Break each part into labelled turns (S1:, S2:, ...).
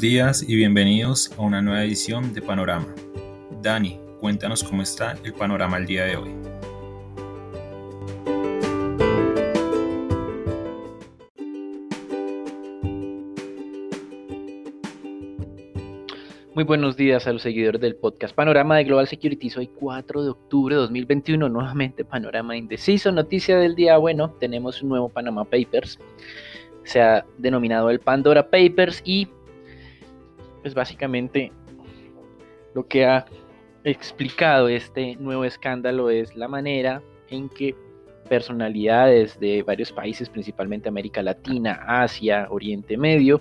S1: Días y bienvenidos a una nueva edición de Panorama. Dani, cuéntanos cómo está el panorama el día de hoy.
S2: Muy buenos días a los seguidores del podcast Panorama de Global Security. Hoy 4 de octubre de 2021, nuevamente Panorama Indeciso. Noticia del día, bueno, tenemos un nuevo Panama Papers. Se ha denominado el Pandora Papers y pues básicamente lo que ha explicado este nuevo escándalo es la manera en que personalidades de varios países, principalmente América Latina, Asia, Oriente Medio,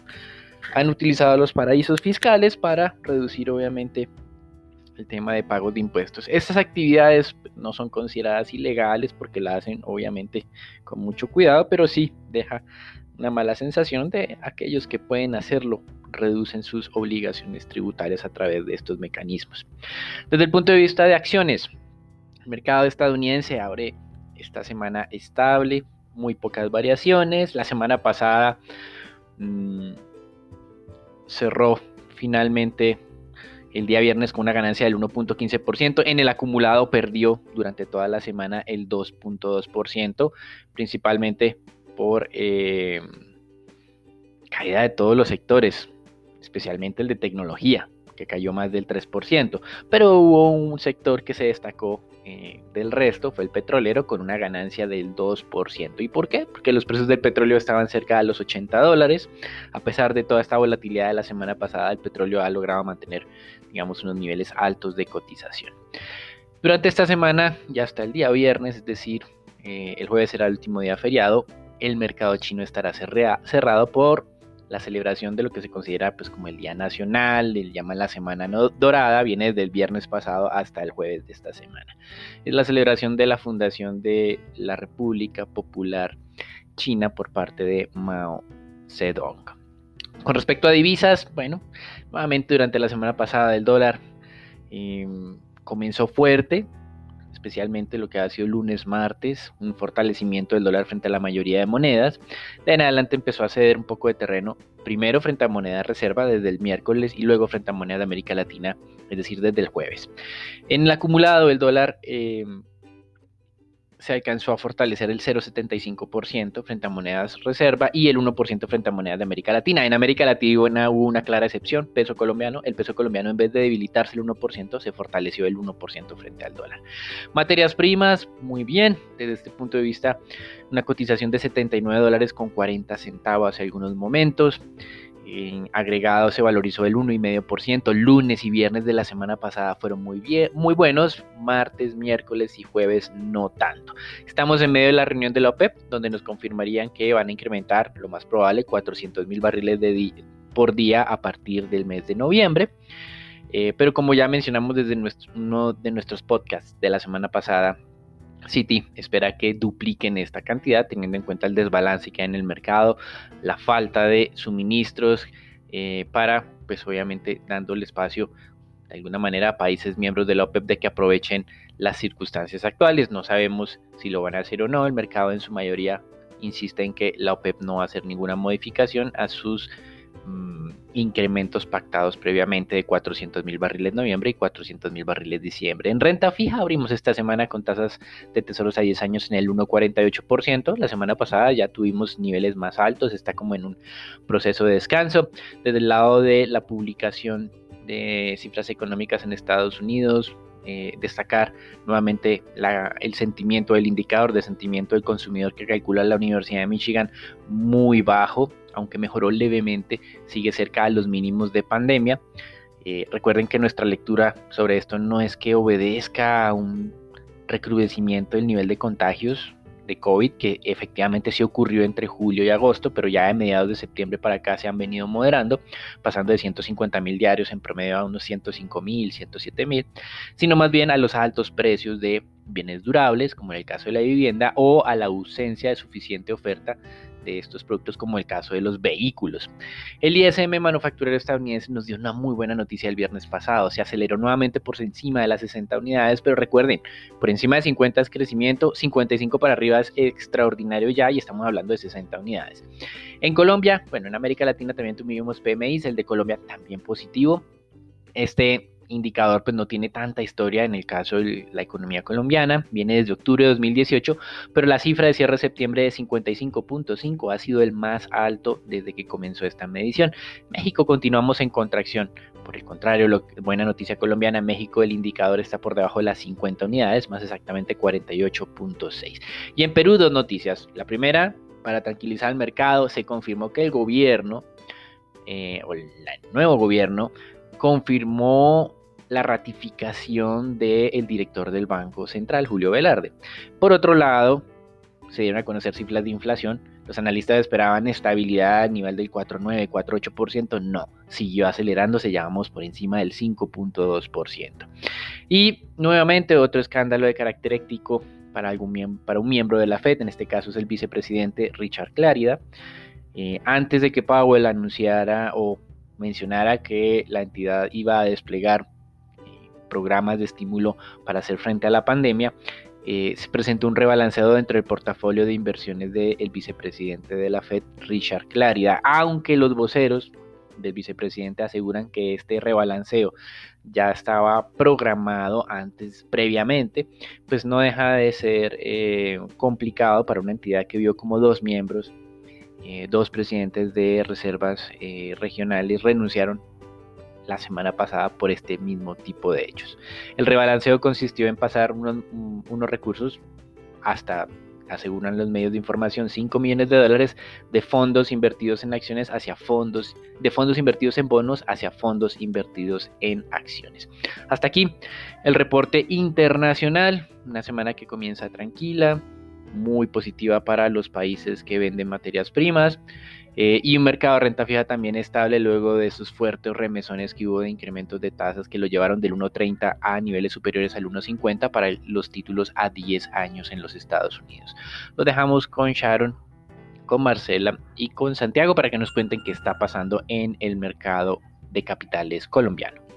S2: han utilizado los paraísos fiscales para reducir obviamente el tema de pagos de impuestos. Estas actividades no son consideradas ilegales porque la hacen obviamente con mucho cuidado, pero sí deja una mala sensación de aquellos que pueden hacerlo reducen sus obligaciones tributarias a través de estos mecanismos. Desde el punto de vista de acciones, el mercado estadounidense abre esta semana estable, muy pocas variaciones. La semana pasada mm, cerró finalmente el día viernes con una ganancia del 1.15%. En el acumulado perdió durante toda la semana el 2.2%, principalmente por eh, caída de todos los sectores especialmente el de tecnología, que cayó más del 3%, pero hubo un sector que se destacó eh, del resto, fue el petrolero, con una ganancia del 2%. ¿Y por qué? Porque los precios del petróleo estaban cerca de los 80 dólares. A pesar de toda esta volatilidad de la semana pasada, el petróleo ha logrado mantener, digamos, unos niveles altos de cotización. Durante esta semana, ya hasta el día viernes, es decir, eh, el jueves será el último día feriado, el mercado chino estará cerrado por la celebración de lo que se considera pues como el Día Nacional, el llama la Semana Dorada, viene desde el viernes pasado hasta el jueves de esta semana. Es la celebración de la fundación de la República Popular China por parte de Mao Zedong. Con respecto a divisas, bueno, nuevamente durante la semana pasada el dólar em, comenzó fuerte, especialmente lo que ha sido lunes, martes, un fortalecimiento del dólar frente a la mayoría de monedas. De en adelante empezó a ceder un poco de terreno, primero frente a moneda reserva desde el miércoles y luego frente a moneda de América Latina, es decir, desde el jueves. En el acumulado el dólar eh, se alcanzó a fortalecer el 0,75% frente a monedas reserva y el 1% frente a monedas de América Latina. En América Latina hubo una clara excepción, peso colombiano. El peso colombiano en vez de debilitarse el 1%, se fortaleció el 1% frente al dólar. Materias primas, muy bien, desde este punto de vista, una cotización de 79 dólares con 40 centavos hace algunos momentos en agregado se valorizó el 1,5%. Lunes y viernes de la semana pasada fueron muy, bien, muy buenos. Martes, miércoles y jueves no tanto. Estamos en medio de la reunión de la OPEP, donde nos confirmarían que van a incrementar, lo más probable, 400 mil barriles por día a partir del mes de noviembre. Eh, pero como ya mencionamos desde nuestro, uno de nuestros podcasts de la semana pasada, City espera que dupliquen esta cantidad teniendo en cuenta el desbalance que hay en el mercado, la falta de suministros eh, para, pues obviamente dándole espacio de alguna manera a países miembros de la OPEP de que aprovechen las circunstancias actuales. No sabemos si lo van a hacer o no. El mercado en su mayoría insiste en que la OPEP no va a hacer ninguna modificación a sus Mm, incrementos pactados previamente de 400 mil barriles noviembre y 400 mil barriles diciembre. En renta fija abrimos esta semana con tasas de tesoros a 10 años en el 1,48%. La semana pasada ya tuvimos niveles más altos, está como en un proceso de descanso. Desde el lado de la publicación de cifras económicas en Estados Unidos, eh, destacar nuevamente el sentimiento, el indicador de sentimiento del consumidor que calcula la Universidad de Michigan muy bajo, aunque mejoró levemente, sigue cerca de los mínimos de pandemia. Eh, recuerden que nuestra lectura sobre esto no es que obedezca a un recrudecimiento del nivel de contagios, de COVID, que efectivamente sí ocurrió entre julio y agosto, pero ya de mediados de septiembre para acá se han venido moderando, pasando de 150 mil diarios en promedio a unos 105 mil, 107 mil, sino más bien a los altos precios de bienes durables, como en el caso de la vivienda, o a la ausencia de suficiente oferta de estos productos como el caso de los vehículos. El ISM manufacturero estadounidense nos dio una muy buena noticia el viernes pasado, se aceleró nuevamente por encima de las 60 unidades, pero recuerden, por encima de 50 es crecimiento, 55 para arriba es extraordinario ya y estamos hablando de 60 unidades. En Colombia, bueno, en América Latina también tuvimos PMIs, el de Colombia también positivo. Este indicador pues no tiene tanta historia en el caso de la economía colombiana, viene desde octubre de 2018, pero la cifra de cierre de septiembre de 55.5 ha sido el más alto desde que comenzó esta medición. México continuamos en contracción. Por el contrario, buena noticia colombiana, México el indicador está por debajo de las 50 unidades, más exactamente 48.6. Y en Perú dos noticias. La primera, para tranquilizar al mercado, se confirmó que el gobierno, eh, o el nuevo gobierno, confirmó la ratificación del director del Banco Central, Julio Velarde. Por otro lado, se dieron a conocer cifras de inflación. Los analistas esperaban estabilidad a nivel del 4,9, 4,8%. No, siguió acelerándose, ya vamos por encima del 5,2%. Y nuevamente otro escándalo de carácter ético para, algún, para un miembro de la Fed, en este caso es el vicepresidente Richard Clarida. Eh, antes de que Powell anunciara o mencionara que la entidad iba a desplegar programas de estímulo para hacer frente a la pandemia, eh, se presentó un rebalanceo dentro del portafolio de inversiones del vicepresidente de la Fed, Richard Clarida, aunque los voceros del vicepresidente aseguran que este rebalanceo ya estaba programado antes, previamente, pues no deja de ser eh, complicado para una entidad que vio como dos miembros, eh, dos presidentes de reservas regionales renunciaron la semana pasada por este mismo tipo de hechos. El rebalanceo consistió en pasar unos, unos recursos hasta aseguran los medios de información, 5 millones de dólares de fondos invertidos en acciones hacia fondos, de fondos invertidos en bonos hacia fondos invertidos en acciones. Hasta aquí el reporte internacional, una semana que comienza tranquila, muy positiva para los países que venden materias primas. Eh, y un mercado de renta fija también estable luego de esos fuertes remesones que hubo de incrementos de tasas que lo llevaron del 1.30 a niveles superiores al 1.50 para los títulos a 10 años en los Estados Unidos. Lo dejamos con Sharon, con Marcela y con Santiago para que nos cuenten qué está pasando en el mercado de capitales colombiano.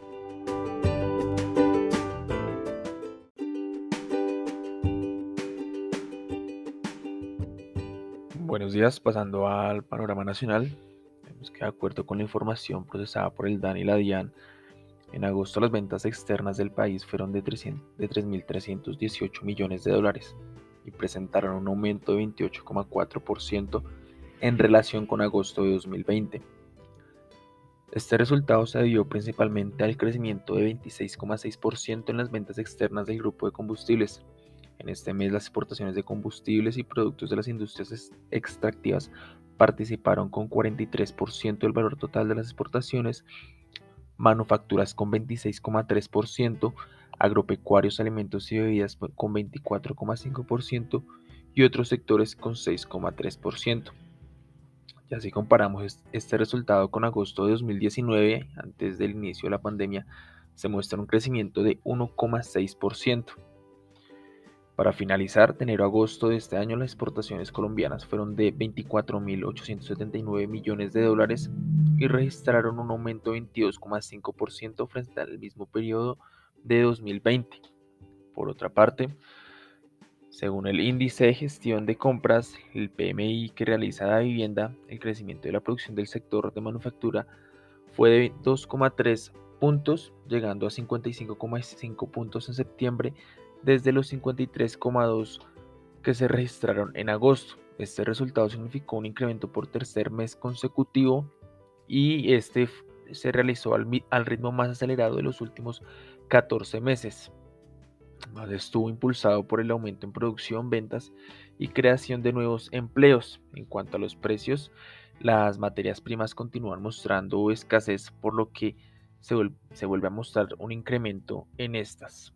S3: Buenos días, pasando al panorama nacional. Vemos que de acuerdo con la información procesada por el DAN y la DIAN, en agosto las ventas externas del país fueron de 3.318 millones de dólares y presentaron un aumento de 28,4% en relación con agosto de 2020. Este resultado se debió principalmente al crecimiento de 26,6% en las ventas externas del grupo de combustibles, en este mes las exportaciones de combustibles y productos de las industrias extractivas participaron con 43% del valor total de las exportaciones, manufacturas con 26,3%, agropecuarios, alimentos y bebidas con 24,5% y otros sectores con 6,3%. Y así comparamos este resultado con agosto de 2019, antes del inicio de la pandemia, se muestra un crecimiento de 1,6%. Para finalizar, de enero a agosto de este año las exportaciones colombianas fueron de 24.879 millones de dólares y registraron un aumento de 22,5% frente al mismo periodo de 2020. Por otra parte, según el índice de gestión de compras, el PMI que realiza la vivienda, el crecimiento de la producción del sector de manufactura fue de 2,3 puntos, llegando a 55,5 puntos en septiembre desde los 53,2 que se registraron en agosto. Este resultado significó un incremento por tercer mes consecutivo y este se realizó al, ritmo más acelerado de los últimos 14 meses. Estuvo impulsado por el aumento en producción, ventas y creación de nuevos empleos. En cuanto a los precios, las materias primas continúan mostrando escasez, por lo que se vuelve a mostrar un incremento en estas.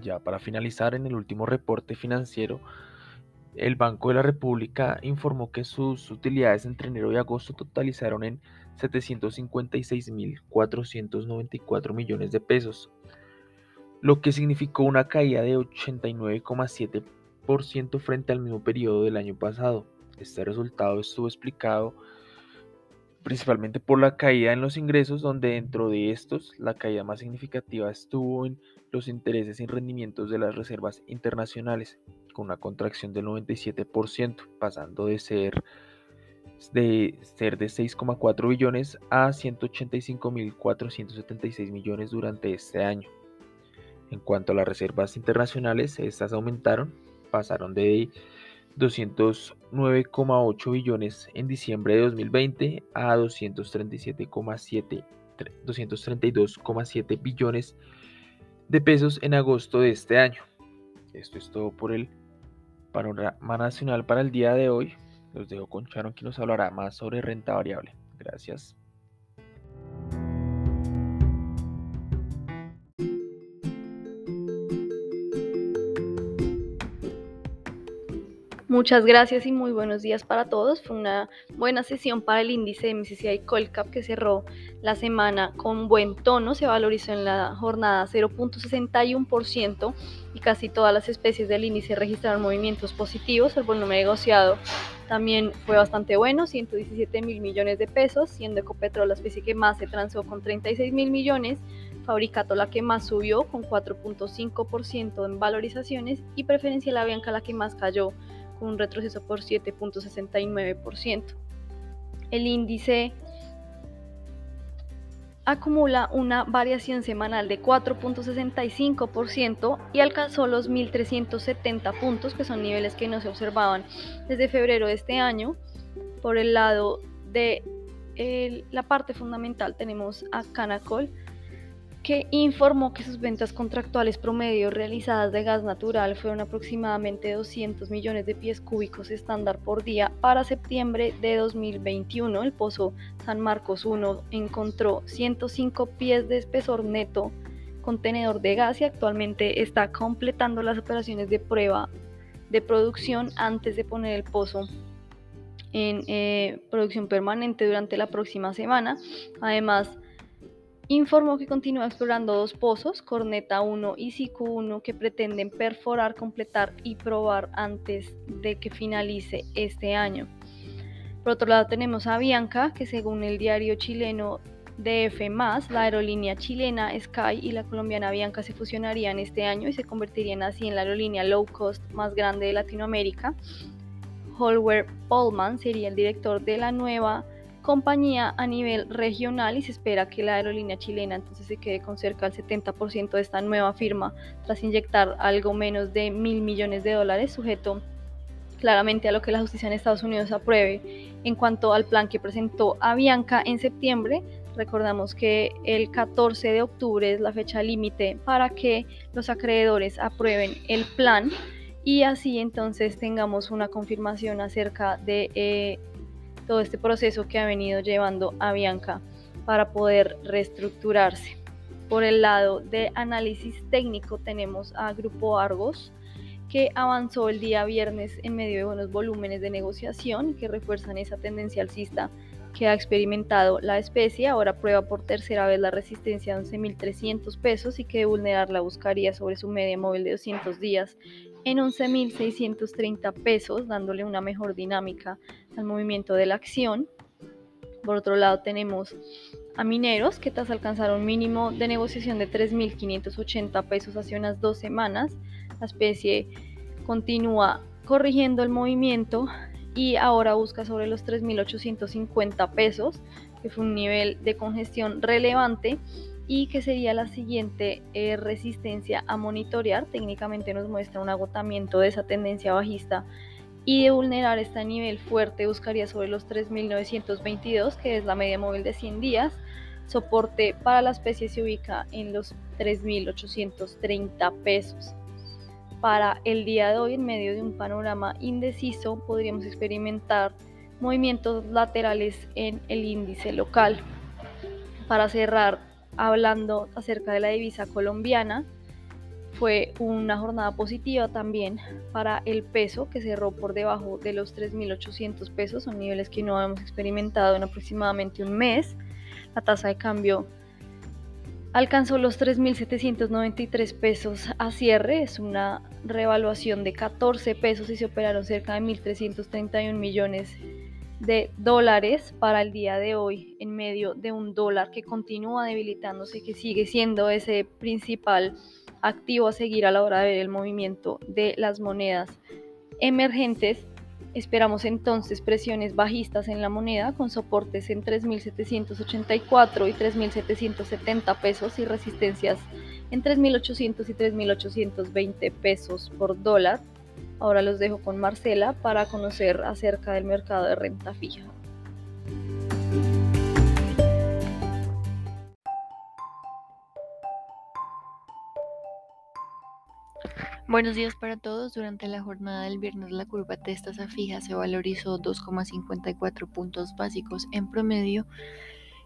S3: Ya para finalizar, en el último reporte financiero, el Banco de la República informó que sus utilidades entre enero y agosto totalizaron en 756.494 millones de pesos. lo que significó una caída de 89,7% frente al mismo periodo del año pasado. Este resultado estuvo explicado principalmente por la caída en los ingresos, donde dentro de estos la caída más significativa estuvo en los intereses y rendimientos de las reservas internacionales, con una contracción del 97%, pasando de ser de ser de 6,4 billones a 185.476 millones durante este año. En cuanto a las reservas internacionales, estas aumentaron, pasaron de 209,8 billones en diciembre de 2020 a 237,7 232,7 billones de pesos en agosto de este año. Esto es todo por el panorama nacional para el día de hoy. Los dejo con Sharon que nos hablará más sobre renta variable. Gracias.
S4: Muchas gracias y muy buenos días para todos. Fue una buena sesión para el índice de MSCI Colcap que cerró la semana con buen tono. Se valorizó en la jornada 0.61% y casi todas las especies del índice registraron movimientos positivos. El volumen negociado también fue bastante bueno, 117 mil millones de pesos, siendo Ecopetrol la especie que más se transó con 36 mil millones. Fabricato la que más subió con 4.5% en valorizaciones y Preferencia la Bianca la que más cayó un retroceso por 7.69%. El índice acumula una variación semanal de 4.65% y alcanzó los 1.370 puntos, que son niveles que no se observaban desde febrero de este año. Por el lado de la parte fundamental tenemos a Canacol, que informó que sus ventas contractuales promedio realizadas de gas natural fueron aproximadamente 200 millones de pies cúbicos estándar por día para septiembre de 2021. El pozo San Marcos 1 encontró 105 pies de espesor neto contenedor de gas y actualmente está completando las operaciones de prueba de producción antes de poner el pozo en eh, producción permanente durante la próxima semana. Además, informó que continúa explorando dos pozos, Corneta 1 y Siku 1, que pretenden perforar, completar y probar antes de que finalice este año. Por otro lado tenemos a Bianca, que según el diario chileno DF+, la aerolínea chilena Sky y la colombiana Bianca se fusionarían este año y se convertirían así en la aerolínea low cost más grande de Latinoamérica. Holwer Polman sería el director de la nueva compañía a nivel regional y se espera que la aerolínea chilena entonces se quede con cerca del 70% de esta nueva firma tras inyectar algo menos de mil millones de dólares sujeto claramente a lo que la justicia en Estados Unidos apruebe en cuanto al plan que presentó Avianca en septiembre. Recordamos que el 14 de octubre es la fecha límite para que los acreedores aprueben el plan y así entonces tengamos una confirmación acerca de eh, todo este proceso que ha venido llevando a Bianca para poder reestructurarse. Por el lado de análisis técnico tenemos a Grupo Argos, que avanzó el día viernes en medio de buenos volúmenes de negociación que refuerzan esa tendencia alcista que ha experimentado la especie. Ahora prueba por tercera vez la resistencia de 11.300 pesos y que de vulnerarla buscaría sobre su media móvil de 200 días en 11.630 pesos, dándole una mejor dinámica al movimiento de la acción. Por otro lado tenemos a mineros que tras alcanzar un mínimo de negociación de 3.580 pesos hace unas dos semanas. La especie continúa corrigiendo el movimiento y ahora busca sobre los 3.850 pesos, que fue un nivel de congestión relevante y que sería la siguiente eh, resistencia a monitorear. Técnicamente nos muestra un agotamiento de esa tendencia bajista y de vulnerar este nivel fuerte buscaría sobre los 3.922, que es la media móvil de 100 días. Soporte para la especie se ubica en los 3.830 pesos. Para el día de hoy, en medio de un panorama indeciso, podríamos experimentar movimientos laterales en el índice local. Para cerrar hablando acerca de la divisa colombiana. Fue una jornada positiva también para el peso que cerró por debajo de los 3.800 pesos, son niveles que no hemos experimentado en aproximadamente un mes. La tasa de cambio alcanzó los 3.793 pesos a cierre, es una revaluación de 14 pesos y se operaron cerca de 1.331 millones de dólares para el día de hoy en medio de un dólar que continúa debilitándose que sigue siendo ese principal activo a seguir a la hora de ver el movimiento de las monedas emergentes. Esperamos entonces presiones bajistas en la moneda con soportes en 3.784 y 3.770 pesos y resistencias en 3.800 y 3.820 pesos por dólar. Ahora los dejo con Marcela para conocer acerca del mercado de renta fija.
S5: Buenos días para todos. Durante la jornada del viernes la curva de tasa fija se valorizó 2,54 puntos básicos en promedio.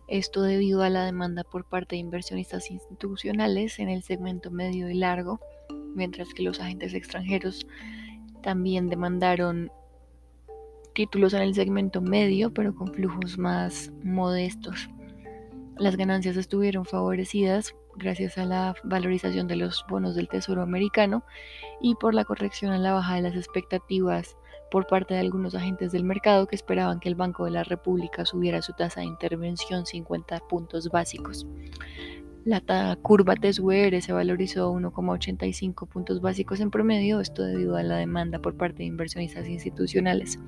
S5: Esto debido a la demanda por parte de inversionistas institucionales en el segmento medio y largo, mientras que los agentes extranjeros también demandaron títulos en el segmento medio, pero con flujos más modestos. Las ganancias estuvieron favorecidas gracias a la valorización de los bonos del Tesoro americano y por la corrección a la baja de las expectativas por parte de algunos agentes del mercado que esperaban que el Banco de la República subiera su tasa de intervención 50 puntos básicos. La curva TSUR se valorizó 1,85 puntos básicos en promedio, esto debido a la demanda por parte de inversionistas institucionales.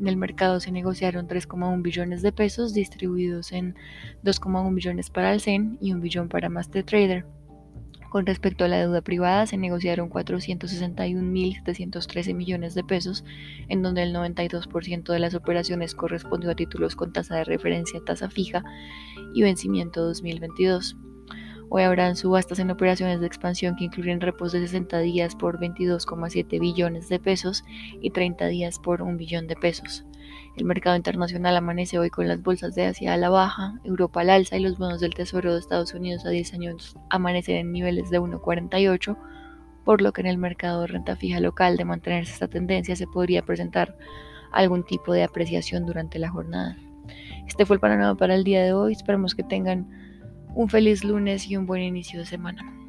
S5: En el mercado se negociaron 3,1 billones de pesos distribuidos en 2,1 billones para el CEN y 1 billón para MasterTrader. Con respecto a la deuda privada, se negociaron 461.713 millones de pesos, en donde el 92% de las operaciones correspondió a títulos con tasa de referencia tasa fija y vencimiento 2022. Hoy habrán subastas en operaciones de expansión que incluyen repos de 60 días por 22,7 billones de pesos y 30 días por 1 billón de pesos. El mercado internacional amanece hoy con las bolsas de Asia a la baja, Europa al alza y los bonos del Tesoro de Estados Unidos a 10 años amanecen en niveles de 1,48, por lo que en el mercado de renta fija local de mantenerse esta tendencia se podría presentar algún tipo de apreciación durante la jornada. Este fue el panorama para el día de hoy, esperamos que tengan un feliz lunes y un buen inicio de semana.